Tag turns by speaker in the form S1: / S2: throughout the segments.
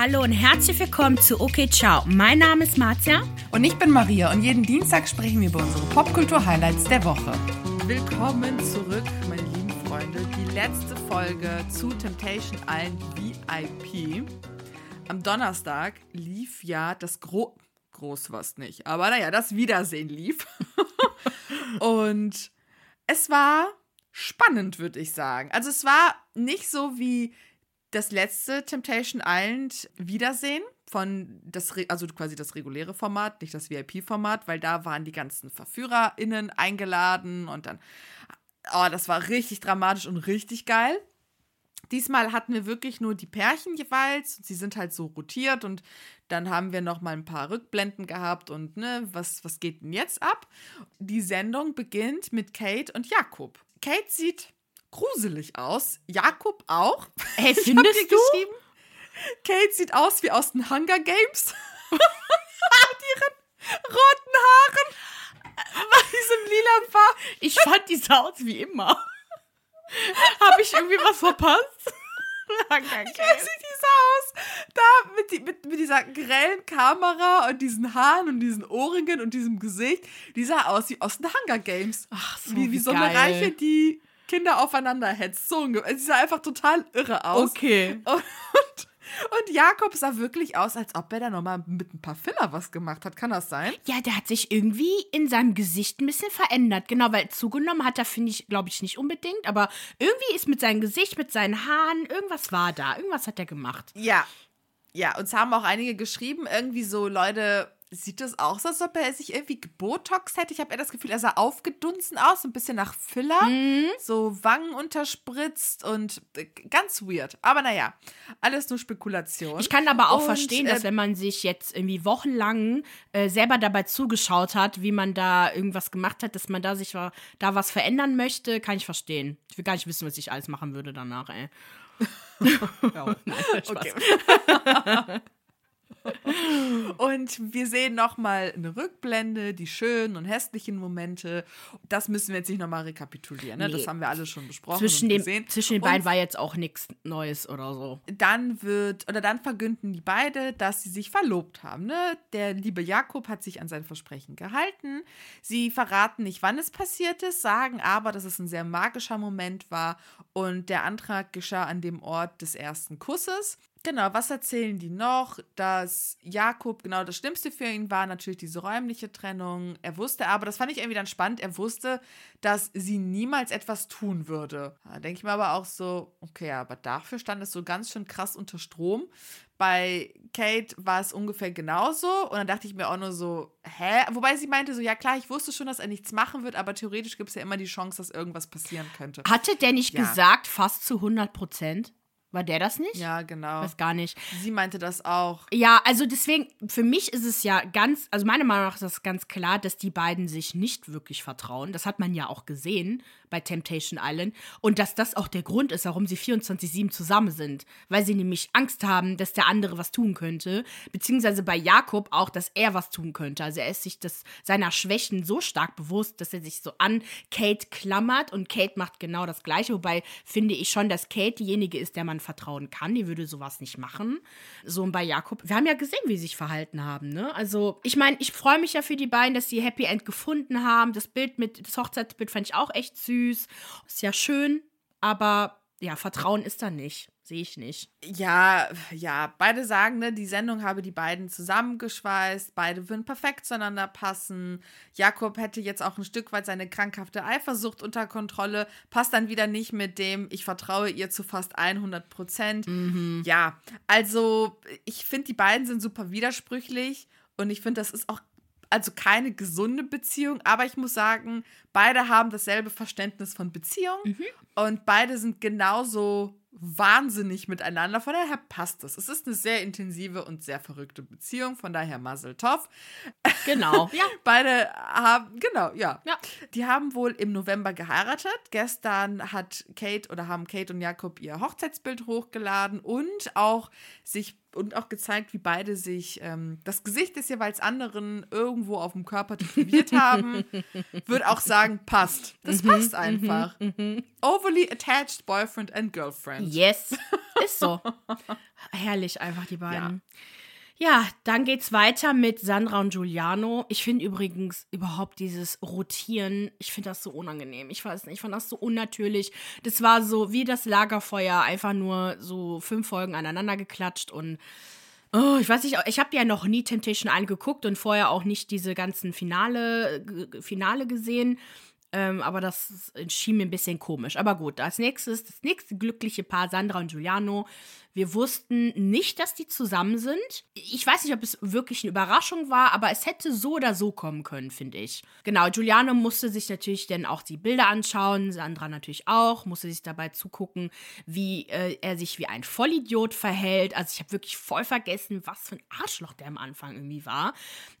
S1: hallo und herzlich willkommen zu Okay Ciao. Mein Name ist Marzia.
S2: Und ich bin Maria und jeden Dienstag sprechen wir über unsere Popkultur-Highlights der Woche.
S3: Willkommen zurück, meine lieben Freunde. Die letzte Folge zu Temptation Island VIP. Am Donnerstag lief ja das Gro Groß was nicht, aber naja, das Wiedersehen lief. und es war spannend, würde ich sagen. Also es war nicht so wie das letzte Temptation Island Wiedersehen von das also quasi das reguläre Format, nicht das VIP-Format, weil da waren die ganzen VerführerInnen eingeladen und dann, oh, das war richtig dramatisch und richtig geil. Diesmal hatten wir wirklich nur die Pärchen jeweils. Sie sind halt so rotiert und dann haben wir noch mal ein paar Rückblenden gehabt und ne, was, was geht denn jetzt ab? Die Sendung beginnt mit Kate und Jakob. Kate sieht gruselig aus. Jakob auch.
S1: Hey, findest du?
S3: Kate sieht aus wie aus den Hunger Games. Mit ihren roten Haaren. Bei diesem lila Farb.
S1: Ich fand die sah aus wie immer. Habe ich irgendwie was verpasst?
S3: Wie sieht die so aus? Da mit, die, mit, mit dieser grellen Kamera und diesen Haaren und diesen Ohrringen und diesem Gesicht. Die sah aus wie aus den Hunger Games.
S1: Ach, so
S3: wie, wie so eine. Reiche, die Kinder aufeinander hetzt. So, sie sah einfach total irre aus.
S1: Okay.
S3: Und, und Jakob sah wirklich aus, als ob er da nochmal mit ein paar Filler was gemacht hat. Kann das sein?
S1: Ja, der hat sich irgendwie in seinem Gesicht ein bisschen verändert. Genau, weil zugenommen hat er, finde ich, glaube ich, nicht unbedingt. Aber irgendwie ist mit seinem Gesicht, mit seinen Haaren, irgendwas war da. Irgendwas hat er gemacht.
S3: Ja. Ja, uns haben auch einige geschrieben, irgendwie so, Leute, sieht das aus, als ob er sich irgendwie gebotoxt hätte? Ich habe eher das Gefühl, er sah aufgedunsen aus, so ein bisschen nach Filler, so Wangen unterspritzt und äh, ganz weird. Aber naja, alles nur Spekulation.
S1: Ich kann aber auch
S3: Und,
S1: verstehen, dass
S3: äh,
S1: wenn man sich jetzt irgendwie wochenlang äh, selber dabei zugeschaut hat, wie man da irgendwas gemacht hat, dass man da sich da was verändern möchte, kann ich verstehen. Ich will gar nicht wissen, was ich alles machen würde danach, ey. ja, nein, Spaß.
S3: Okay. Und wir sehen nochmal eine Rückblende, die schönen und hässlichen Momente. Das müssen wir jetzt nicht nochmal rekapitulieren. Ne?
S1: Nee.
S3: Das haben wir alle schon besprochen
S1: Zwischen,
S3: und
S1: dem, zwischen den
S3: Und
S1: beiden war jetzt auch nichts Neues oder so.
S3: dann wird, oder dann verkünden die beide, dass sie sich verlobt haben. Ne? Der liebe Jakob hat sich an sein Versprechen gehalten. Sie verraten nicht, wann es passiert ist, sagen aber, dass es ein sehr magischer Moment war und der Antrag geschah an dem Ort des ersten Kusses. Genau, was erzählen die noch? Dass Jakob, genau das Schlimmste für ihn war natürlich diese räumliche Trennung. Er wusste aber, das fand ich irgendwie dann spannend, er wusste, dass sie niemals etwas tun würde. Da denke ich mir aber auch so, okay, aber dafür stand es so ganz schön krass unter Strom. Bei Kate war es ungefähr genauso. Und dann dachte ich mir auch nur so, hä? Wobei sie meinte so, ja klar, ich wusste schon, dass er nichts machen wird, aber theoretisch gibt es ja immer die Chance, dass irgendwas passieren könnte.
S1: Hatte der nicht
S3: Ja.
S1: gesagt, fast zu 100 Prozent? War der das nicht?
S3: Ja, genau.
S1: Weiß gar nicht.
S3: Sie meinte das auch.
S1: Ja, also deswegen, für mich ist es ja ganz, also meiner Meinung nach ist das ganz klar, dass die beiden sich nicht wirklich vertrauen. Das hat man ja auch gesehen bei Temptation Island. Und dass das auch der Grund ist, warum sie 24-7 zusammen sind. Weil sie nämlich Angst haben, dass der andere was tun könnte. Beziehungsweise bei Jakob auch, dass er was tun könnte. Also er ist sich das, seiner Schwächen so stark bewusst, dass er sich so an Kate klammert. Und Kate macht genau das Gleiche. Wobei finde ich schon, dass Kate diejenige ist, der man vertrauen kann. Die würde sowas nicht machen. So und bei Jakob. Wir haben ja gesehen, wie sie sich verhalten haben. Ne? Also ich meine, ich freue mich ja für die beiden, dass sie Happy End gefunden haben. Das Bild mit, das Hochzeitsbild fand ich auch echt süß. Ist ja schön, aber ja, Vertrauen ist da nicht. Sehe ich nicht.
S3: Ja, ja, beide sagen, ne, die Sendung habe die beiden zusammengeschweißt, beide würden perfekt zueinander passen. Jakob hätte jetzt auch ein Stück weit seine krankhafte Eifersucht unter Kontrolle, passt dann wieder nicht mit dem, ich vertraue ihr zu fast 100 Prozent. Ja, also ich finde, die beiden sind super widersprüchlich und ich finde, das ist auch also keine gesunde Beziehung, aber ich muss sagen, beide haben dasselbe Verständnis von Beziehung und beide sind genauso wahnsinnig miteinander. Von daher passt es. Es ist eine sehr intensive und sehr verrückte Beziehung. Von daher Mazel Tov.
S1: Genau. ja.
S3: Beide haben, genau, ja.
S1: Ja.
S3: Die haben wohl im November geheiratet. Gestern hat Kate oder haben Kate und Jakob ihr Hochzeitsbild hochgeladen und auch sich und auch gezeigt, wie beide sich ähm, das Gesicht des jeweils anderen irgendwo auf dem Körper tätowiert haben. Würde auch sagen, passt. Das passt einfach. Overly attached boyfriend and girlfriend.
S1: Yes. ist so. Herrlich einfach, die beiden. Ja. Ja, dann geht's weiter mit Sandra und Giuliano. Ich finde übrigens überhaupt dieses Rotieren, ich finde das so unangenehm. Ich weiß nicht, ich fand das so unnatürlich. Das war so wie das Lagerfeuer, einfach nur so fünf Folgen aneinander geklatscht und Oh, ich weiß nicht, ich habe ja noch nie Temptation angeguckt und vorher auch nicht diese ganzen Finale, Finale gesehen. Ähm, aber das schien mir ein bisschen komisch. Aber gut, als nächstes, das nächste glückliche Paar, Sandra und Giuliano, wir wussten nicht, dass die zusammen sind. Ich weiß nicht, ob es wirklich eine Überraschung war, aber es hätte so oder so kommen können, finde ich. Genau, Giuliano musste sich natürlich dann auch die Bilder anschauen, Sandra natürlich auch, musste sich dabei zugucken, wie äh, er sich wie ein Vollidiot verhält. Also ich habe wirklich voll vergessen, was für ein Arschloch der am Anfang irgendwie war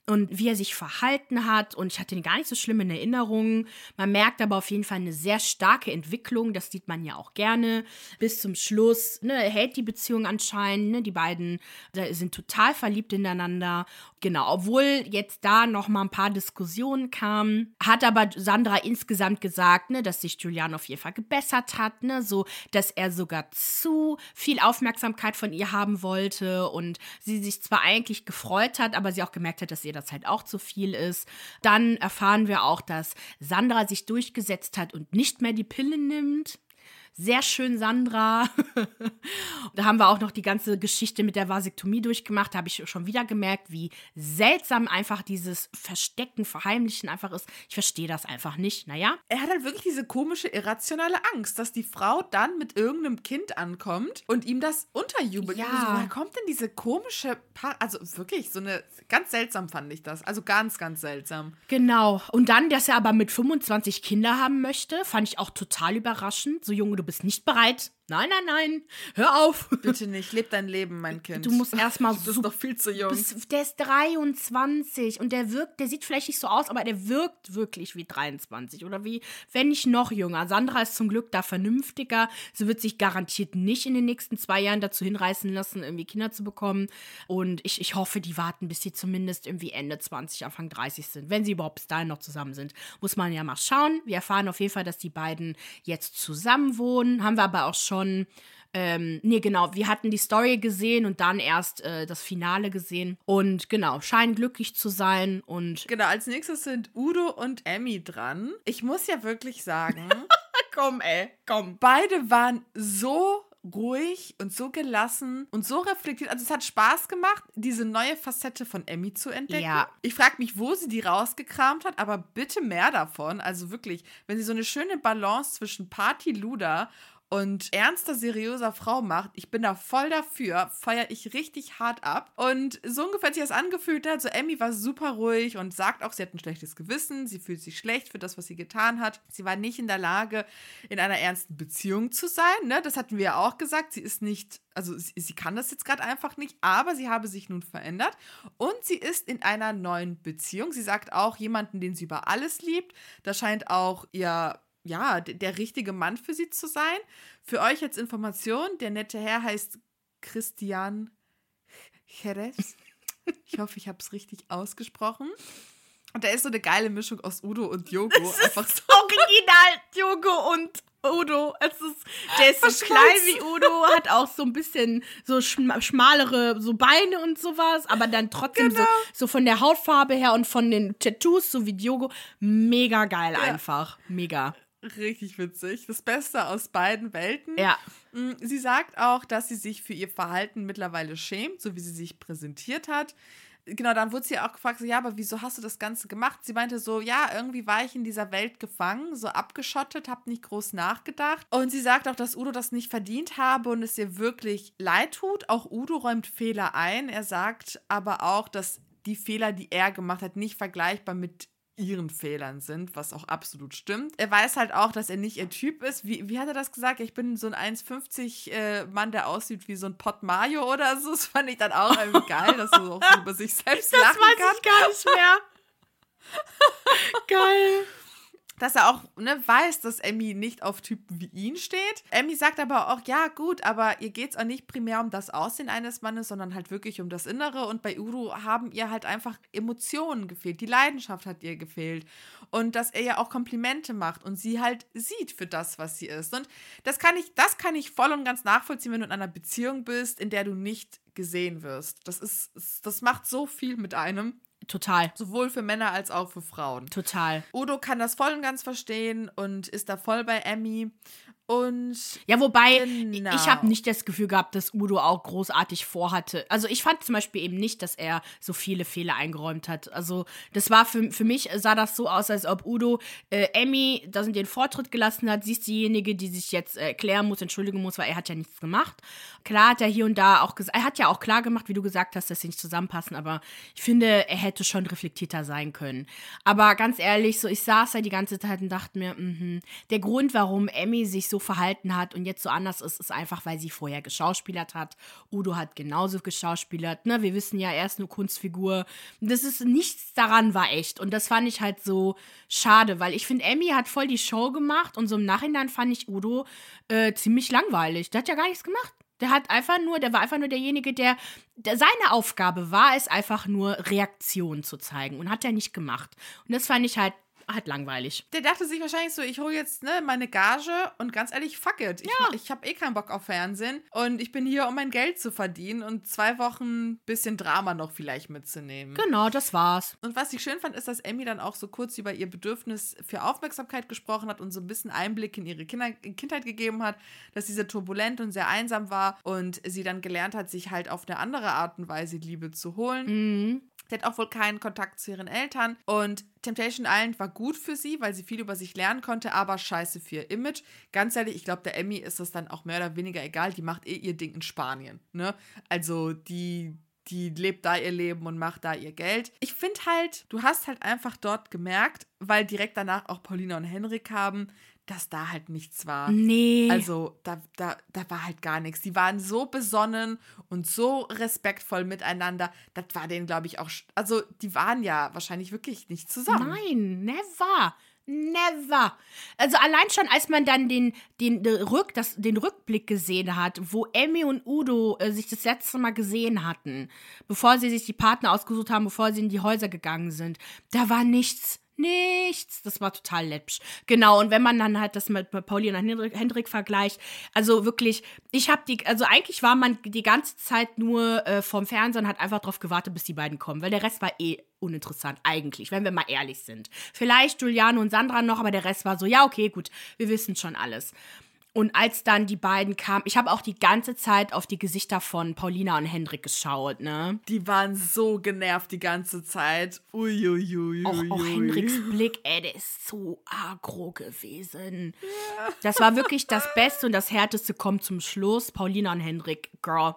S1: und wie er sich verhalten hat. Und ich hatte ihn gar nicht so schlimm in Erinnerung. Man merkt aber auf jeden Fall eine sehr starke Entwicklung. Das sieht man ja auch gerne. Bis zum Schluss ne, hält die Beziehung anscheinend. Ne? Die beiden sind total verliebt ineinander. Genau, obwohl jetzt da noch mal ein paar Diskussionen kamen, hat aber Sandra insgesamt gesagt, ne, dass sich Julian auf jeden Fall gebessert hat, ne, so dass er sogar zu viel Aufmerksamkeit von ihr haben wollte und sie sich zwar eigentlich gefreut hat, aber sie auch gemerkt hat, dass ihr das halt auch zu viel ist. Dann erfahren wir auch, dass Sandra sich durchgesetzt hat und nicht mehr die Pille nimmt. Sehr schön, Sandra. da haben wir auch noch die ganze Geschichte mit der Vasektomie durchgemacht. Da habe ich schon wieder gemerkt, wie seltsam einfach dieses Verstecken, Verheimlichen einfach ist. Ich verstehe das einfach nicht. Naja.
S3: Er hat halt wirklich diese komische, irrationale Angst, dass die Frau dann mit irgendeinem Kind ankommt und ihm das unterjubelt.
S1: Ja.
S3: So, woher kommt denn diese komische, pa also wirklich, so eine, ganz seltsam fand ich das. Also ganz, ganz seltsam.
S1: Genau. Und dann, dass er aber mit 25 Kinder haben möchte, fand ich auch total überraschend. So, Junge, du bist nicht bereit. Nein, nein, nein. Hör auf.
S3: Bitte nicht. Leb dein Leben, mein Kind.
S1: Du musst erstmal.
S3: Du bist noch viel zu jung.
S1: der ist 23 und der wirkt, der sieht vielleicht nicht so aus, aber der wirkt wirklich wie 23 oder wie, wenn nicht noch jünger. Sandra ist zum Glück da vernünftiger. Sie wird sich garantiert nicht in den nächsten zwei Jahren dazu hinreißen lassen, irgendwie Kinder zu bekommen. Und ich, ich hoffe, die warten, bis sie zumindest irgendwie Ende 20, Anfang 30 sind. Wenn sie überhaupt bis dahin noch zusammen sind. Muss man ja mal schauen. Wir erfahren auf jeden Fall, dass die beiden jetzt zusammen wohnen. Haben wir aber auch schon ähm, nee, genau, wir hatten die Story gesehen und dann erst äh, das Finale gesehen. Und genau, scheinen glücklich zu sein und.
S3: Genau, als nächstes sind Udo und Emmy dran. Ich muss ja wirklich sagen.
S1: komm, ey, komm.
S3: Beide waren so ruhig und so gelassen und so reflektiert. Also es hat Spaß gemacht, diese neue Facette von Emmy zu entdecken.
S1: Ja.
S3: Ich frage mich, wo sie die rausgekramt hat, aber bitte mehr davon. Also wirklich, wenn sie so eine schöne Balance zwischen Party, Luder und ernster, seriöser Frau macht, ich bin da voll dafür, feiere ich richtig hart ab. Und so ungefähr hat sich das angefühlt hat. So, Emmy war super ruhig und sagt auch, sie hat ein schlechtes Gewissen, sie fühlt sich schlecht für das, was sie getan hat. Sie war nicht in der Lage, in einer ernsten Beziehung zu sein. Ne? Das hatten wir ja auch gesagt. Sie ist nicht, also sie, sie kann das jetzt gerade einfach nicht, aber sie habe sich nun verändert. Und sie ist in einer neuen Beziehung. Sie sagt auch jemanden, den sie über alles liebt. Da scheint auch ihr ja, der richtige Mann für sie zu sein. Für euch als Information, der nette Herr heißt Christian Jerez. Ich hoffe, ich habe es richtig ausgesprochen. Und der ist so eine geile Mischung aus Udo und Jogo.
S1: Einfach so original Jogo und Udo. Es ist, der ist so klein wie Udo, hat auch so ein bisschen so schmalere so Beine und sowas, aber dann trotzdem genau. so, so von der Hautfarbe her und von den Tattoos, so wie Diogo. Mega geil ja. einfach. Mega.
S3: Richtig witzig. Das Beste aus beiden Welten.
S1: Ja.
S3: Mm, sie sagt auch, dass sie sich für ihr Verhalten mittlerweile schämt, so wie sie sich präsentiert hat. Genau, dann wurde sie auch gefragt, so, ja, aber wieso hast du das Ganze gemacht? Sie meinte so, ja, irgendwie war ich in dieser Welt gefangen, so abgeschottet, hab nicht groß nachgedacht. Und sie sagt auch, dass Udo das nicht verdient habe und es ihr wirklich leid tut. Auch Udo räumt Fehler ein. Er sagt aber auch, dass die Fehler, die er gemacht hat, nicht vergleichbar mit ihren Fehlern sind, was auch absolut stimmt. Er weiß halt auch, dass er nicht ihr Typ ist. Wie, wie hat er das gesagt? Ich bin so ein 1,50 äh, Mann, der aussieht wie so ein Pot Mario oder so. Das fand ich dann auch irgendwie geil, dass er auch so über sich selbst
S1: das
S3: lachen
S1: weiß
S3: kann.
S1: ich gar nicht mehr. geil.
S3: Dass er auch ne, weiß, dass Emmy nicht auf Typen wie ihn steht. Emmy sagt aber auch, ja gut, aber ihr geht es auch nicht primär um das Aussehen eines Mannes, sondern halt wirklich um das Innere. Und bei Udo haben ihr halt einfach Emotionen gefehlt. Die Leidenschaft hat ihr gefehlt. Und dass er ja auch Komplimente macht und sie halt sieht für das, was sie ist. Und das kann ich, das kann ich voll und ganz nachvollziehen, wenn du in einer Beziehung bist, in der du nicht gesehen wirst. Das ist, das macht so viel mit einem.
S1: Total.
S3: Sowohl für Männer als auch für Frauen.
S1: Total.
S3: Udo kann das voll und ganz verstehen und ist da voll bei Emmy. Und
S1: ja, wobei
S3: Genau.
S1: ich habe nicht das Gefühl gehabt, dass Udo auch großartig vorhatte. Also ich fand zum Beispiel eben nicht, dass er so viele Fehler eingeräumt hat. Also das war für, für mich, sah das so aus, als ob Udo äh, Emmy da den Vortritt gelassen hat. Sie ist diejenige, die sich jetzt äh, erklären muss, entschuldigen muss, weil er hat ja nichts gemacht. Klar hat er hier und da auch gesagt, er hat ja auch klar gemacht, wie du gesagt hast, dass sie nicht zusammenpassen, aber ich finde, er hätte schon reflektierter sein können. Aber ganz ehrlich, so ich saß da die ganze Zeit und dachte mir, mhm, der Grund, warum Emmy sich so verhalten hat und jetzt so anders ist, ist einfach, weil sie vorher geschauspielert hat. Udo hat genauso geschauspielert. Ne? Wir wissen ja, er ist eine Kunstfigur. Das ist nichts daran war echt. Und das fand ich halt so schade, weil ich finde, Emmy hat voll die Show gemacht und so im Nachhinein fand ich Udo äh, ziemlich langweilig. Der hat ja gar nichts gemacht. Der hat einfach nur, der war einfach nur derjenige, der, der seine Aufgabe war es einfach nur Reaktionen zu zeigen und hat er nicht gemacht. Und das fand ich halt halt langweilig.
S3: Der dachte sich wahrscheinlich so, ich hole jetzt ne, meine Gage und ganz ehrlich, fuck it. Ich,
S1: Ja.
S3: ich habe eh keinen Bock auf Fernsehen und ich bin hier, um mein Geld zu verdienen und zwei Wochen bisschen Drama noch vielleicht mitzunehmen.
S1: Genau, das war's.
S3: Und was ich schön fand, ist, dass Emmy dann auch so kurz über ihr Bedürfnis für Aufmerksamkeit gesprochen hat und so ein bisschen Einblick in ihre Kinder Kindheit gegeben hat, dass sie sehr turbulent und sehr einsam war und sie dann gelernt hat, sich halt auf eine andere Art und Weise Liebe zu holen.
S1: Mhm.
S3: Sie hat auch wohl keinen Kontakt zu ihren Eltern. Und Temptation Island war gut für sie, weil sie viel über sich lernen konnte, aber scheiße für ihr Image. Ganz ehrlich, ich glaube, der Emmy ist das dann auch mehr oder weniger egal. Die macht eh ihr Ding in Spanien. Ne? Also die. Die lebt da ihr Leben und macht da ihr Geld. Ich finde halt, du hast halt einfach dort gemerkt, weil direkt danach auch Paulina und Henrik haben, dass da halt nichts war.
S1: Nee.
S3: Also da, da, da war halt gar nichts. Die waren so besonnen und so respektvoll miteinander. Das war denen, glaube ich, auch. Also die waren ja wahrscheinlich wirklich nicht zusammen.
S1: Nein, never. Never. Also allein schon, als man dann den, den, den, Rück, das, den Rückblick gesehen hat, wo Emmy und Udo äh, sich das letzte Mal gesehen hatten, bevor sie sich die Partner ausgesucht haben, bevor sie in die Häuser gegangen sind, da war nichts. Nichts. Das war total läppsch. Genau, und wenn man dann halt das mit Paulina und Hendrik, Hendrik vergleicht, also wirklich, ich habe die, also eigentlich war man die ganze Zeit nur äh, vorm Fernsehen und hat einfach darauf gewartet, bis die beiden kommen, weil der Rest war eh uninteressant, eigentlich, wenn wir mal ehrlich sind. Vielleicht Giuliano und Sandra noch, aber der Rest war so, ja, okay, gut, wir wissen schon alles. Und als dann die beiden kamen, ich habe auch die ganze Zeit auf die Gesichter von Paulina und Hendrik geschaut, ne?
S3: Die waren so genervt die ganze Zeit. Uiuiui.
S1: Auch, auch Hendriks Blick, ey, der ist so agro gewesen. Das war wirklich das Beste und das Härteste kommt zum Schluss. Paulina und Hendrik, girl.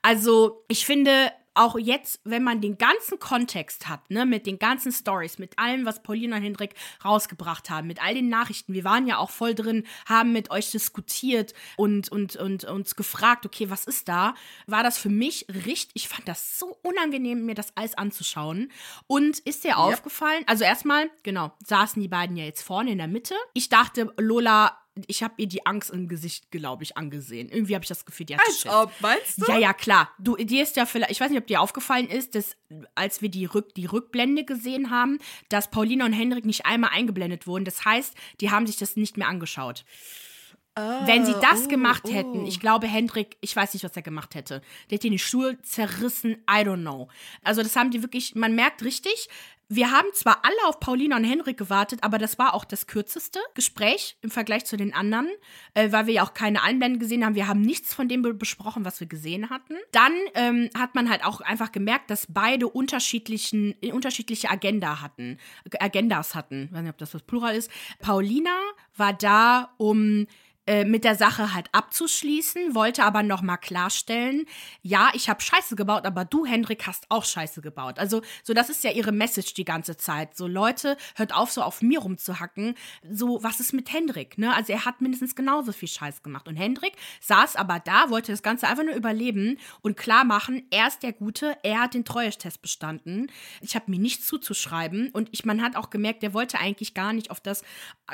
S1: Also, ich finde, auch jetzt, wenn man den ganzen Kontext hat, ne, mit den ganzen Stories, mit allem, was Paulina und Hendrik rausgebracht haben, mit all den Nachrichten, wir waren ja auch voll drin, haben mit euch diskutiert und, und, und uns gefragt, okay, was ist da, war das für mich richtig, ich fand das so unangenehm, mir das alles anzuschauen. Und ist dir aufgefallen, also erstmal, genau, saßen die beiden ja jetzt vorne in der Mitte. Ich dachte, Lola, ich habe ihr die Angst im Gesicht, glaube ich, angesehen. Irgendwie habe ich das Gefühl, die hat
S3: Als
S1: Schiss.
S3: ob, meinst du?
S1: Ja, ja, klar. Du, dir ist ja vielleicht, ich weiß nicht, ob dir aufgefallen ist, dass als wir die, Rück, die Rückblende gesehen haben, dass Paulina und Hendrik nicht einmal eingeblendet wurden. Das heißt, die haben sich das nicht mehr angeschaut. Wenn sie das
S3: oh,
S1: gemacht
S3: oh.
S1: hätten, ich glaube, Hendrik, ich weiß nicht, was er gemacht hätte. Der hätte die Schuhe zerrissen, I don't know. Also, das haben die wirklich, man merkt richtig, wir haben zwar alle auf Paulina und Henrik gewartet, aber das war auch das kürzeste Gespräch im Vergleich zu den anderen, äh, weil wir ja auch keine Einblenden gesehen haben. Wir haben nichts von dem be besprochen, was wir gesehen hatten. Dann ähm, hat man halt auch einfach gemerkt, dass beide unterschiedlichen, äh, unterschiedliche Agenda hatten, Agendas hatten. Ich weiß nicht, ob das was Plural ist. Paulina war da, um äh, mit der Sache halt abzuschließen, wollte aber nochmal klarstellen, ja, ich habe Scheiße gebaut, aber du, Hendrik, hast auch Scheiße gebaut. Also, so das ist ja ihre Message die ganze Zeit. So, Leute, hört auf, so auf mir rumzuhacken. So, was ist mit Hendrik? Ne? Also, er hat mindestens genauso viel Scheiß gemacht. Und Hendrik saß aber da, wollte das Ganze einfach nur überleben und klar machen, er ist der Gute, er hat den Treuestest bestanden. Ich habe mir nichts zuzuschreiben und ich, man hat auch gemerkt, der wollte eigentlich gar nicht auf das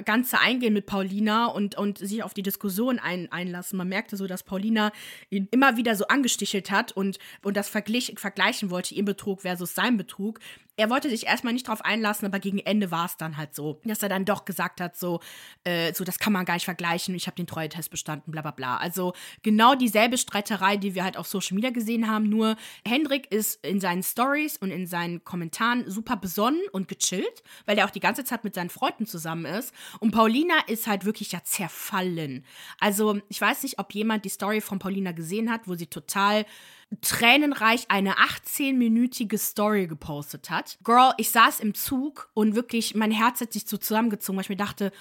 S1: Ganze eingehen mit Paulina und, und sich auf die Diskussion ein, einlassen. Man merkte so, dass Paulina ihn immer wieder so angestichelt hat und, und das verglich, vergleichen wollte, ihr Betrug versus sein Betrug er wollte sich erstmal nicht drauf einlassen, aber gegen Ende war es dann halt so, dass er dann doch gesagt hat, so, äh, so das kann man gar nicht vergleichen, ich habe den Treue-Test bestanden, bla bla bla. Also genau dieselbe Streiterei, die wir halt auf Social Media gesehen haben, nur Hendrik ist in seinen Stories und in seinen Kommentaren super besonnen und gechillt, weil er auch die ganze Zeit mit seinen Freunden zusammen ist. Und Paulina ist halt wirklich ja zerfallen. Also ich weiß nicht, ob jemand die Story von Paulina gesehen hat, wo sie total tränenreich eine 18-minütige Story gepostet hat. Girl, ich saß im Zug und wirklich, mein Herz hat sich so zusammengezogen, weil ich mir dachte,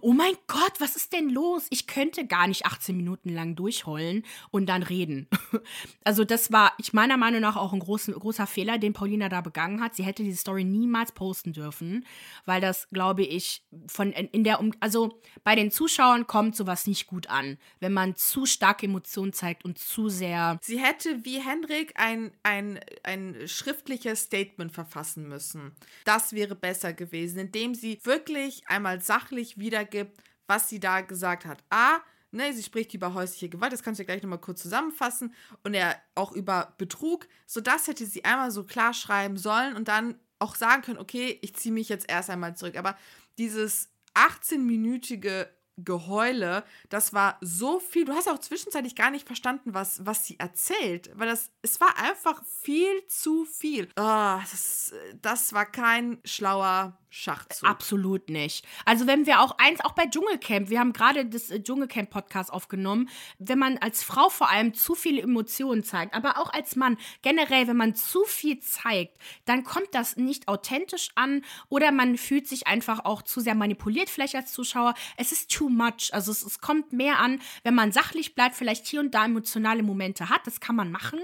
S1: oh mein Gott, was ist denn los? Ich könnte gar nicht 18 Minuten lang durchheulen und dann reden. Also das war, ich meiner Meinung nach auch ein großen, großer Fehler, den Paulina da begangen hat. Sie hätte diese Story niemals posten dürfen, weil das, glaube ich, von in der, also bei den Zuschauern kommt sowas nicht gut an, wenn man zu stark Emotionen zeigt und zu sehr.
S3: Sie hätte wie Hendrik ein, ein, ein schriftliches Statement verfassen müssen. Das wäre besser gewesen, indem sie wirklich einmal sachlich wiedergibt, was sie da gesagt hat. A, ne, sie spricht über häusliche Gewalt, das kannst du gleich nochmal kurz zusammenfassen. Und er auch über Betrug. So das hätte sie einmal so klar schreiben sollen und dann auch sagen können, okay, ich ziehe mich jetzt erst einmal zurück. Aber dieses 18-minütige Geheule, das war so viel. Du hast auch zwischenzeitlich gar nicht verstanden, was, was sie erzählt, weil das, es war einfach viel zu viel. Oh, das, das war kein schlauer Schachzug.
S1: Absolut nicht. Also wenn wir auch eins, auch bei Dschungelcamp, wir haben gerade das äh, Dschungelcamp-Podcast aufgenommen, wenn man als Frau vor allem zu viele Emotionen zeigt, aber auch als Mann generell, wenn man zu viel zeigt, dann kommt das nicht authentisch an oder man fühlt sich einfach auch zu sehr manipuliert vielleicht als Zuschauer. Es ist too much. Also es, es kommt mehr an, wenn man sachlich bleibt, vielleicht hier und da emotionale Momente hat, das kann man machen.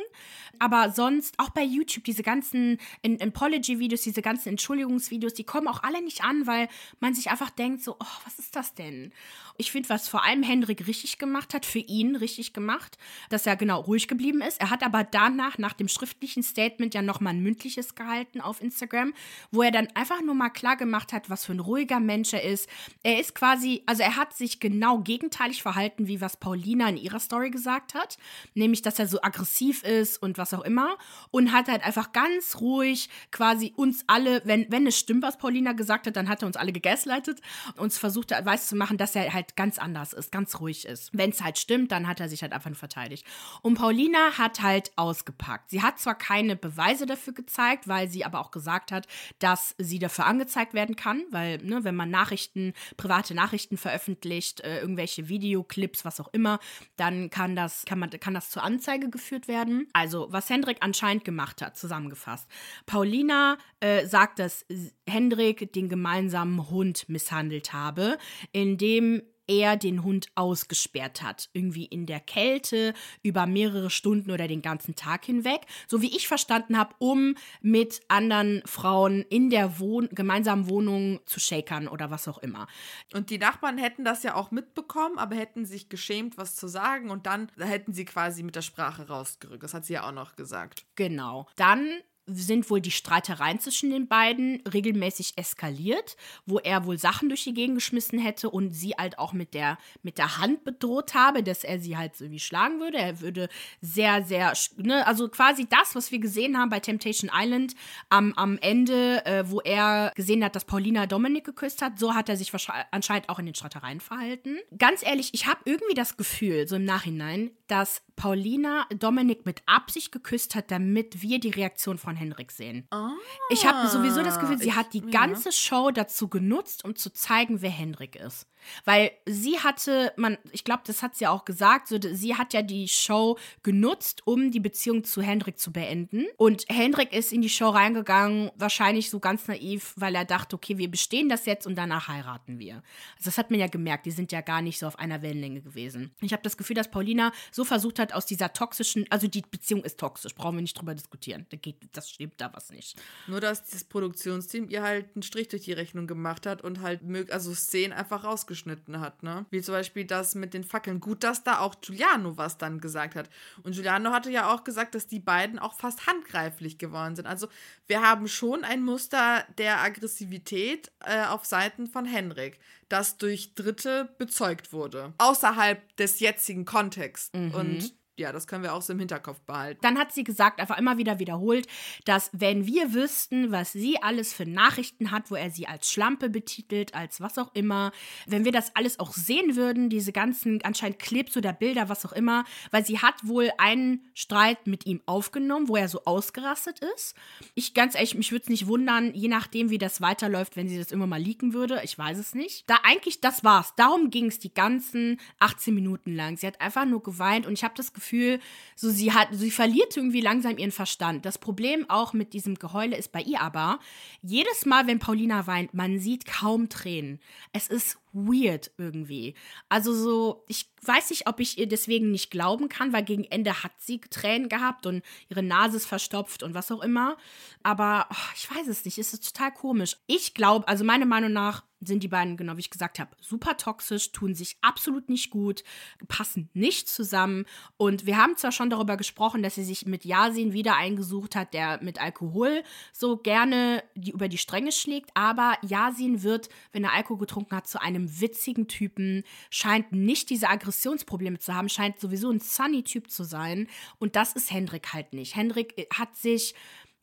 S1: Aber sonst, auch bei YouTube, diese ganzen Apology-Videos, diese ganzen Entschuldigungsvideos, die kommen auch alle nicht an, weil man sich einfach denkt, so, oh, was ist das denn? Ich finde, was vor allem Hendrik richtig gemacht hat, für ihn richtig gemacht, dass er genau ruhig geblieben ist. Er hat aber danach, nach dem schriftlichen Statement, ja nochmal ein mündliches gehalten auf Instagram, wo er dann einfach nur mal klar gemacht hat, was für ein ruhiger Mensch er ist. Er ist quasi, also er hat sich genau gegenteilig verhalten, wie was Paulina in ihrer Story gesagt hat. Nämlich, dass er so aggressiv ist und was auch immer. Und hat halt einfach ganz ruhig quasi uns alle, wenn, wenn es stimmt, was Paulina gesagt hat, dann hat er uns alle gegaslightet, uns versucht, weiß zu machen, dass er halt ganz anders ist, ganz ruhig ist. Wenn es halt stimmt, dann hat er sich halt einfach nur verteidigt. Und Paulina hat halt ausgepackt. Sie hat zwar keine Beweise dafür gezeigt, weil sie aber auch gesagt hat, dass sie dafür angezeigt werden kann, weil, ne, wenn man Nachrichten, private Nachrichten veröffentlicht, äh, irgendwelche Videoclips, was auch immer, dann kann das, kann man, kann das zur Anzeige geführt werden. Also, was Hendrik anscheinend gemacht hat, zusammengefasst. Paulina äh, sagt, dass Hendrik den gemeinsamen Hund misshandelt habe, indem er den Hund ausgesperrt hat. Irgendwie in der Kälte über mehrere Stunden oder den ganzen Tag hinweg. So wie ich verstanden habe, um mit anderen Frauen in der Wohn gemeinsamen Wohnung zu shakern oder was auch immer.
S3: Und die Nachbarn hätten das ja auch mitbekommen, aber hätten sich geschämt, was zu sagen. Und dann hätten sie quasi mit der Sprache rausgerückt. Das hat sie ja auch noch gesagt.
S1: Genau. Dann sind wohl die Streitereien zwischen den beiden regelmäßig eskaliert, wo er wohl Sachen durch die Gegend geschmissen hätte und sie halt auch mit der, mit der Hand bedroht habe, dass er sie halt so wie schlagen würde. Er würde sehr, sehr, ne, also quasi das, was wir gesehen haben bei Temptation Island am, am Ende, äh, wo er gesehen hat, dass Paulina Dominik geküsst hat, so hat er sich anscheinend auch in den Streitereien verhalten. Ganz ehrlich, ich habe irgendwie das Gefühl, so im Nachhinein, dass Paulina Dominik mit Absicht geküsst hat, damit wir die Reaktion von Henrik sehen. Oh, ich habe sowieso das Gefühl, sie ich, hat die ganze Show dazu genutzt, um zu zeigen, wer Henrik ist. Weil sie hatte, man, ich glaube, das hat sie auch gesagt, so, sie hat ja die Show genutzt, um die Beziehung zu Hendrik zu beenden. Und Hendrik ist in die Show reingegangen, wahrscheinlich so ganz naiv, weil er dachte, okay, wir bestehen das jetzt und danach heiraten wir. Also das hat man ja gemerkt, die sind ja gar nicht so auf einer Wellenlänge gewesen. Ich habe das Gefühl, dass Paulina so versucht hat, aus dieser toxischen, also die Beziehung ist toxisch, brauchen wir nicht drüber diskutieren. Da geht, das stimmt da was nicht.
S3: Nur, dass das Produktionsteam ihr halt einen Strich durch die Rechnung gemacht hat und halt also Szenen einfach rausgeschnitten hat, ne? Wie zum Beispiel das mit den Fackeln. Gut, dass da auch Giuliano was dann gesagt hat. Und Giuliano hatte ja auch gesagt, dass die beiden auch fast handgreiflich geworden sind. Also wir haben schon ein Muster der Aggressivität äh, auf Seiten von Henrik, das durch Dritte bezeugt wurde. Außerhalb des jetzigen Kontexts. Mhm. Und ja, das können wir auch so im Hinterkopf behalten.
S1: Dann hat sie gesagt, einfach immer wieder wiederholt, dass wenn wir wüssten, was sie alles für Nachrichten hat, wo er sie als Schlampe betitelt, als was auch immer, wenn wir das alles auch sehen würden, diese ganzen anscheinend Clips oder Bilder, was auch immer, weil sie hat wohl einen Streit mit ihm aufgenommen, wo er so ausgerastet ist. Ich ganz ehrlich, mich würde es nicht wundern, je nachdem, wie das weiterläuft, wenn sie das immer mal leaken würde. Ich weiß es nicht. Da eigentlich, das war's. Darum ging es die ganzen 18 Minuten lang. Sie hat einfach nur geweint und ich habe das Gefühl, Gefühl, so sie hat, sie verliert irgendwie langsam ihren Verstand. Das Problem auch mit diesem Geheule ist bei ihr aber, jedes Mal, wenn Paulina weint, man sieht kaum Tränen. Es ist weird irgendwie. Also so, ich weiß nicht, ob ich ihr deswegen nicht glauben kann, weil gegen Ende hat sie Tränen gehabt und ihre Nase ist verstopft und was auch immer. Aber oh, ich weiß es nicht, es ist total komisch. Ich glaube, also meiner Meinung nach sind die beiden, genau wie ich gesagt habe, super toxisch, tun sich absolut nicht gut, passen nicht zusammen. Und wir haben zwar schon darüber gesprochen, dass sie sich mit Yasin wieder eingesucht hat, der mit Alkohol so gerne die, über die Stränge schlägt, aber Yasin wird, wenn er Alkohol getrunken hat, zu einem einem witzigen Typen, scheint nicht diese Aggressionsprobleme zu haben, scheint sowieso ein Sunny-Typ zu sein. Und das ist Hendrik halt nicht. Hendrik äh, hat sich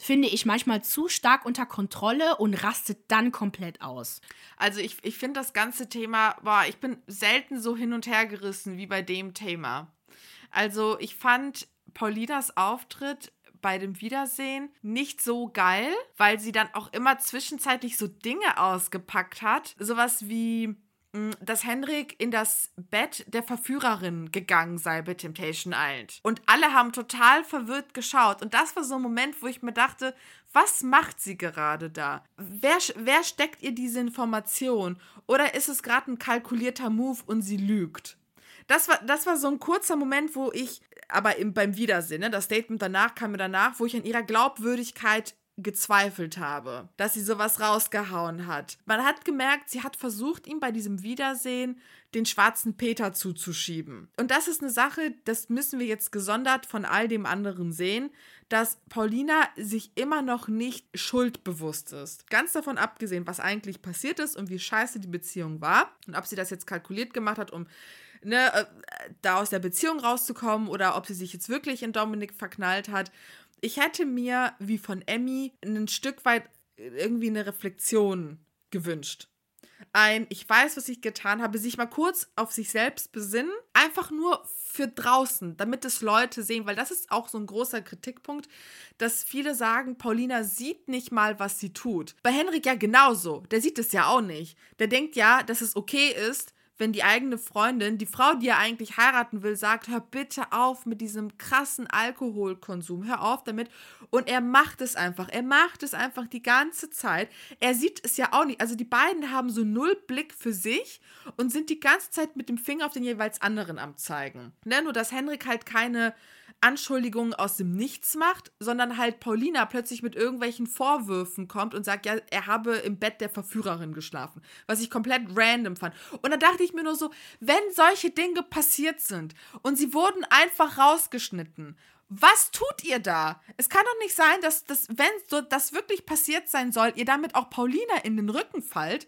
S1: finde ich manchmal zu stark unter Kontrolle und rastet dann komplett aus.
S3: Also ich, ich finde das ganze Thema, boah, ich bin selten so hin und her gerissen wie bei dem Thema. Also ich fand Paulinas Auftritt bei dem Wiedersehen nicht so geil, weil sie dann auch immer zwischenzeitlich so Dinge ausgepackt hat. Sowas wie dass Henrik in das Bett der Verführerin gegangen sei bei Temptation Island. Und alle haben total verwirrt geschaut. Und das war so ein Moment, wo ich mir dachte, was macht sie gerade da? Wer, wer steckt ihr diese Information? Oder ist es gerade ein kalkulierter Move und sie lügt? Das war, das war so ein kurzer Moment, wo ich, aber im, beim Wiedersehen, ne, das Statement danach kam mir danach, wo ich an ihrer Glaubwürdigkeit gezweifelt habe, dass sie sowas rausgehauen hat. Man hat gemerkt, sie hat versucht, ihm bei diesem Wiedersehen den schwarzen Peter zuzuschieben. Und das ist eine Sache, das müssen wir jetzt gesondert von all dem anderen sehen, dass Paulina sich immer noch nicht schuldbewusst ist. Ganz davon abgesehen, was eigentlich passiert ist und wie scheiße die Beziehung war und ob sie das jetzt kalkuliert gemacht hat, um ne, äh, da aus der Beziehung rauszukommen oder ob sie sich jetzt wirklich in Dominik verknallt hat ich hätte mir, wie von Emmy, ein Stück weit irgendwie eine Reflexion gewünscht. Ein, ich weiß, was ich getan habe, sich mal kurz auf sich selbst besinnen, einfach nur für draußen, damit es Leute sehen, weil das ist auch so ein großer Kritikpunkt, dass viele sagen, Paulina sieht nicht mal, was sie tut. Bei Henrik ja genauso, der sieht es ja auch nicht. Der denkt ja, dass es okay ist, wenn die eigene Freundin, die Frau, die er eigentlich heiraten will, sagt, hör bitte auf mit diesem krassen Alkoholkonsum, hör auf damit. Und er macht es einfach. Er macht es einfach die ganze Zeit. Er sieht es ja auch nicht. Also die beiden haben so null Blick für sich und sind die ganze Zeit mit dem Finger auf den jeweils anderen am zeigen. Ne? Nur, dass Henrik halt keine Anschuldigungen aus dem Nichts macht, sondern halt Paulina plötzlich mit irgendwelchen Vorwürfen kommt und sagt, ja, er habe im Bett der Verführerin geschlafen, was ich komplett random fand. Und da dachte ich mir nur so, wenn solche Dinge passiert sind und sie wurden einfach rausgeschnitten, was tut ihr da? Es kann doch nicht sein, dass, dass wenn so das wirklich passiert sein soll, ihr damit auch Paulina in den Rücken fallt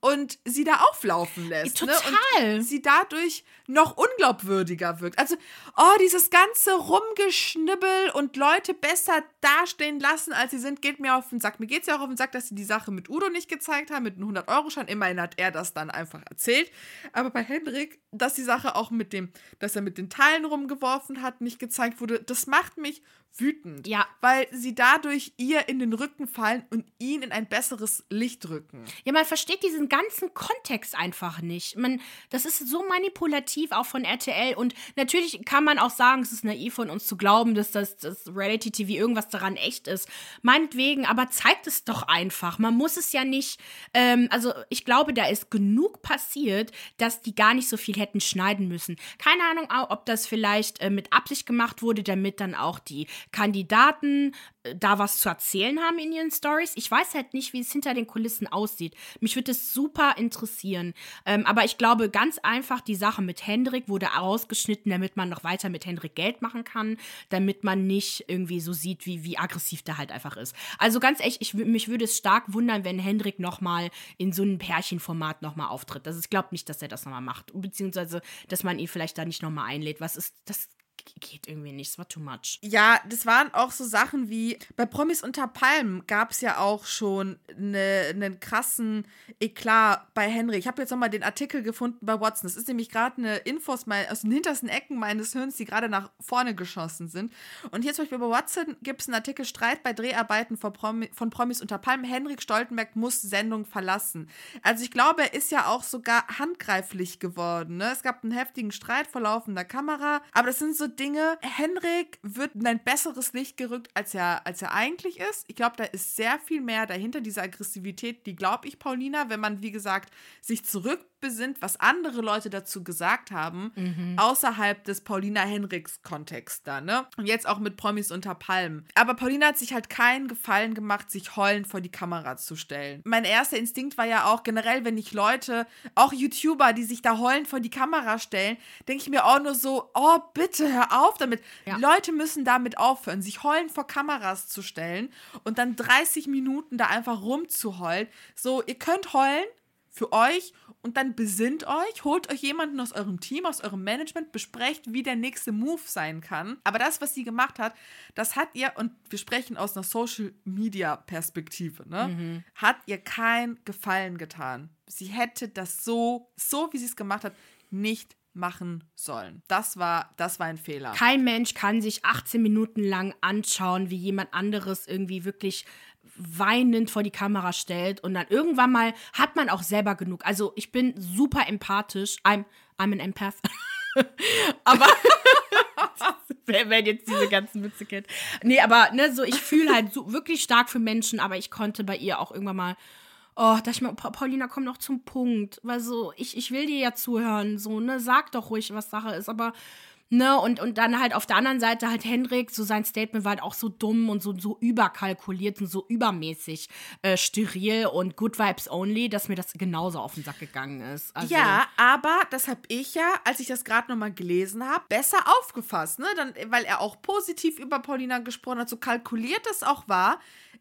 S3: und sie da auflaufen lässt.
S1: Total.
S3: Ne? Und sie dadurch noch unglaubwürdiger wirkt. Also, oh, dieses ganze Rumgeschnibbel und Leute besser dastehen lassen, als sie sind, geht mir auf den Sack. Mir geht es ja auch auf den Sack, dass sie die Sache mit Udo nicht gezeigt haben, mit einem 100-Euro-Schein. Immerhin hat er das dann einfach erzählt. Aber bei Hendrik dass die Sache auch mit dem, dass er mit den Teilen rumgeworfen hat, nicht gezeigt wurde, das macht mich wütend.
S1: Ja.
S3: Weil sie dadurch ihr in den Rücken fallen und ihn in ein besseres Licht rücken.
S1: Ja, man versteht diesen ganzen Kontext einfach nicht. Man, das ist so manipulativ auch von RTL und natürlich kann man auch sagen, es ist naiv von uns zu glauben, dass das, das Reality TV irgendwas daran echt ist. Meinetwegen, aber zeigt es doch einfach. Man muss es ja nicht, ähm, also ich glaube, da ist genug passiert, dass die gar nicht so viel hätten schneiden müssen. Keine Ahnung, ob das vielleicht äh, mit Absicht gemacht wurde, damit dann auch die Kandidaten da was zu erzählen haben in ihren Stories. Ich weiß halt nicht, wie es hinter den Kulissen aussieht. Mich würde es super interessieren. Ähm, aber ich glaube ganz einfach, die Sache mit Hendrik wurde rausgeschnitten, damit man noch weiter mit Hendrik Geld machen kann, damit man nicht irgendwie so sieht, wie, wie aggressiv der halt einfach ist. Also ganz echt, ich, mich würde es stark wundern, wenn Hendrik nochmal in so einem Pärchenformat nochmal auftritt. Also ich glaube nicht, dass er das nochmal macht. Beziehungsweise, dass man ihn vielleicht da nicht nochmal einlädt. Was ist, das geht irgendwie nicht, es war too much.
S3: Ja, das waren auch so Sachen wie, bei Promis unter Palmen gab es ja auch schon ne, einen ne krassen Eklat bei Henry. Ich habe jetzt nochmal den Artikel gefunden bei Watson. Das ist nämlich gerade eine Infos mein, aus den hintersten Ecken meines Hirns, die gerade nach vorne geschossen sind. Und hier zum Beispiel bei Watson gibt es einen Artikel Streit bei Dreharbeiten von, Promi, von Promis unter Palmen. Henrik Stoltenberg muss Sendung verlassen. Also ich glaube, er ist ja auch sogar handgreiflich geworden. Ne? Es gab einen heftigen Streit vor laufender Kamera, aber das sind so Dinge. Henrik wird in ein besseres Licht gerückt, als er, als er eigentlich ist. Ich glaube, da ist sehr viel mehr dahinter, diese Aggressivität, die glaube ich, Paulina, wenn man, wie gesagt, sich zurückbesinnt, was andere Leute dazu gesagt haben, mhm. außerhalb des Paulina Henriks-Kontexts da, ne? Und jetzt auch mit Promis unter Palmen. Aber Paulina hat sich halt keinen Gefallen gemacht, sich heulend vor die Kamera zu stellen. Mein erster Instinkt war ja auch generell, wenn ich Leute, auch YouTuber, die sich da heulend vor die Kamera stellen, denke ich mir auch nur so, oh, bitte hör auf damit. Ja. Leute müssen damit aufhören, sich heulend vor Kameras zu stellen und dann 30 Minuten da einfach rumzuheulen. So, ihr könnt heulen für euch und dann besinnt euch, holt euch jemanden aus eurem Team, aus eurem Management, besprecht, wie der nächste Move sein kann. Aber das, was sie gemacht hat, das hat ihr, und wir sprechen aus einer Social Media Perspektive, ne, mhm. hat ihr keinen Gefallen getan. Sie hätte das so, so wie sie es gemacht hat, nicht machen sollen. Das war, das war ein Fehler.
S1: Kein Mensch kann sich 18 Minuten lang anschauen, wie jemand anderes irgendwie wirklich weinend vor die Kamera stellt und dann irgendwann mal hat man auch selber genug. Also ich bin super empathisch. I'm, I'm an Empath. aber wer, wer jetzt diese ganzen Witze kennt. Nee, aber ne, so ich fühle halt so wirklich stark für Menschen, aber ich konnte bei ihr auch irgendwann mal oh, dachte ich mir, Paulina, komm noch zum Punkt. Weil so, ich, ich will dir ja zuhören, so, ne, sag doch ruhig, was Sache ist, aber. Ne, und, und dann halt auf der anderen Seite halt Hendrik, so sein Statement war halt auch so dumm und so, so überkalkuliert und so übermäßig äh, steril und good vibes only, dass mir das genauso auf den Sack gegangen ist.
S3: Also ja, aber das habe ich ja, als ich das gerade nochmal gelesen habe, besser aufgefasst, ne? Dann, weil er auch positiv über Paulina gesprochen hat, so kalkuliert es auch war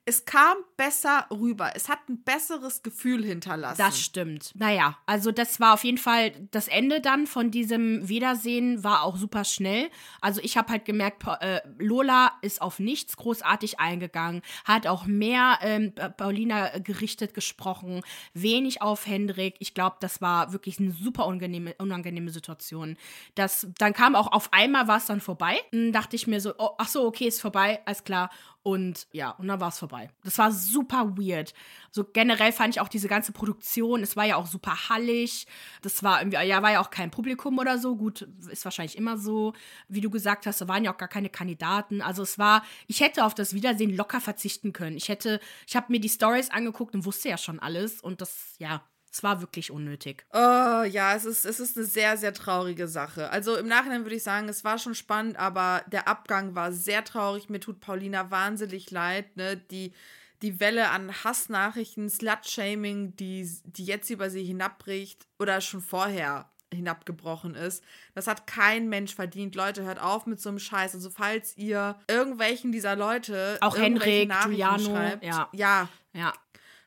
S3: es kam besser rüber. Es hat ein besseres Gefühl hinterlassen.
S1: Das stimmt. Naja, also das war auf jeden Fall das Ende dann von diesem Wiedersehen war auch super schnell. Also ich habe halt gemerkt, äh, Lola ist auf nichts großartig eingegangen, hat auch mehr ähm, Paulina gerichtet gesprochen, wenig auf Hendrik. Ich glaube, das war wirklich eine super unangenehme, unangenehme Situation. Das, dann kam auch auf einmal war es dann vorbei. Dann dachte ich mir so, oh, ach so, okay, ist vorbei, alles klar. Und ja, und dann war es vorbei. Das war super weird. So generell fand ich auch diese ganze Produktion, es war ja auch super hallig. Das war irgendwie, ja, war ja auch kein Publikum oder so. Gut, ist wahrscheinlich immer so. Wie du gesagt hast, da waren ja auch gar keine Kandidaten. Also es war, ich hätte auf das Wiedersehen locker verzichten können. Ich hätte, ich habe mir die Stories angeguckt und wusste ja schon alles. Und das, ja, es war wirklich unnötig.
S3: Oh, ja, es ist, es ist eine sehr, sehr traurige Sache. Also im Nachhinein würde ich sagen, es war schon spannend, aber der Abgang war sehr traurig. Mir tut Paulina wahnsinnig leid. Ne? Die, die Welle an Hassnachrichten, Slut-Shaming, die, die jetzt über sie hinabbricht oder schon vorher hinabgebrochen ist. Das hat kein Mensch verdient. Leute, hört auf mit so einem Scheiß. Also falls ihr irgendwelchen dieser Leute
S1: auch Henrik, Giuliano, schreibt,
S3: ja. ja, ja,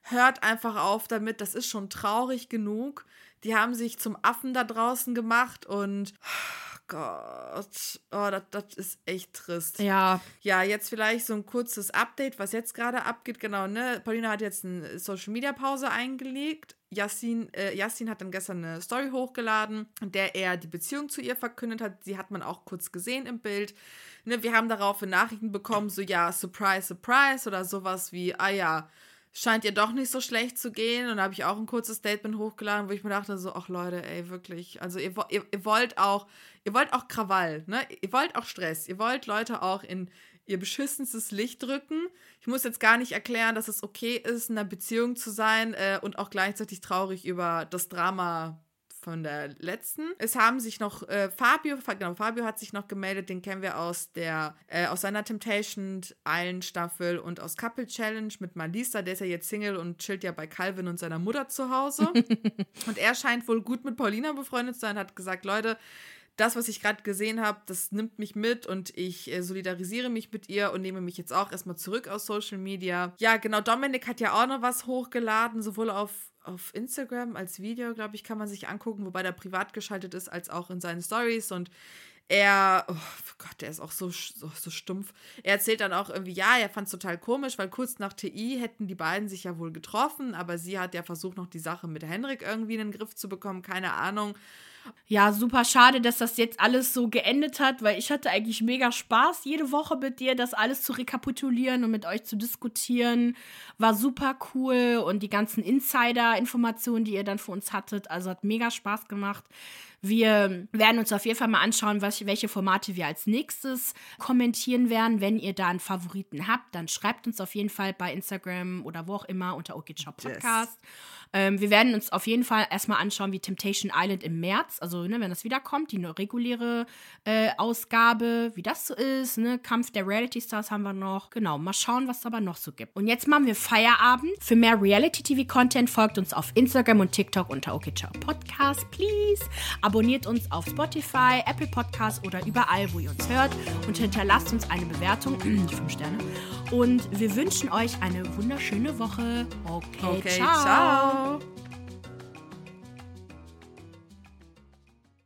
S3: hört einfach auf damit, das ist schon traurig genug. Die haben sich zum Affen da draußen gemacht und Gott. Oh, das, das ist echt trist.
S1: Ja.
S3: Ja, jetzt vielleicht so ein kurzes Update, was jetzt gerade abgeht. Genau, ne? Paulina hat jetzt eine Social Media Pause eingelegt. Yassin, äh, Yassin hat dann gestern eine Story hochgeladen, in der er die Beziehung zu ihr verkündet hat. Sie hat man auch kurz gesehen im Bild. Ne, wir haben daraufhin Nachrichten bekommen, so ja, Surprise, Surprise oder sowas wie, ah ja, scheint ihr doch nicht so schlecht zu gehen. Und da habe ich auch ein kurzes Statement hochgeladen, wo ich mir dachte, so, ach Leute, ey, wirklich. Also ihr, ihr, ihr wollt auch, ihr wollt auch Krawall, ne? Ihr wollt auch Stress. Ihr wollt Leute auch in ihr beschissenstes Licht drücken. Ich muss jetzt gar nicht erklären, dass es okay ist, in einer Beziehung zu sein äh, und auch gleichzeitig traurig über das Drama von der letzten. Es haben sich noch äh, Fabio, genau, Fabio hat sich noch gemeldet, den kennen wir aus der, äh, aus seiner Temptation Island Staffel und aus Couple Challenge mit Malisa, der ist ja jetzt Single und chillt ja bei Calvin und seiner Mutter zu Hause. und er scheint wohl gut mit Paulina befreundet zu sein, hat gesagt, Leute, das, was ich gerade gesehen habe, das nimmt mich mit und ich äh, solidarisiere mich mit ihr und nehme mich jetzt auch erstmal zurück aus Social Media. Ja, genau, Dominik hat ja auch noch was hochgeladen, sowohl auf, auf Instagram als Video, glaube ich, kann man sich angucken, wobei der privat geschaltet ist, als auch in seinen Stories und er, oh Gott, der ist auch so, so, so stumpf. Er erzählt dann auch irgendwie, ja, er fand es total komisch, weil kurz nach TI hätten die beiden sich ja wohl getroffen, aber sie hat ja versucht, noch die Sache mit Henrik irgendwie in den Griff zu bekommen, keine Ahnung.
S1: Ja, super schade, dass das jetzt alles so geendet hat, weil ich hatte eigentlich mega Spaß, jede Woche mit dir das alles zu rekapitulieren und mit euch zu diskutieren. War super cool und die ganzen Insider-Informationen, die ihr dann für uns hattet, also hat mega Spaß gemacht. Wir werden uns auf jeden Fall mal anschauen, was, welche Formate wir als nächstes kommentieren werden. Wenn ihr da einen Favoriten habt, dann schreibt uns auf jeden Fall bei Instagram oder wo auch immer unter OKChop Podcast. Yes. Ähm, wir werden uns auf jeden Fall erstmal anschauen, wie Temptation Island im März, also ne, wenn das wiederkommt, die reguläre äh, Ausgabe, wie das so ist. Ne? Kampf der Reality Stars haben wir noch. Genau, mal schauen, was es aber noch so gibt. Und jetzt machen wir Feierabend. Für mehr Reality-TV-Content folgt uns auf Instagram und TikTok unter OKChao Podcast, please. Abonniert uns auf Spotify, Apple Podcasts oder überall, wo ihr uns hört und hinterlasst uns eine Bewertung, die 5 Sterne. Und wir wünschen euch eine wunderschöne Woche. Okay, okay ciao. ciao.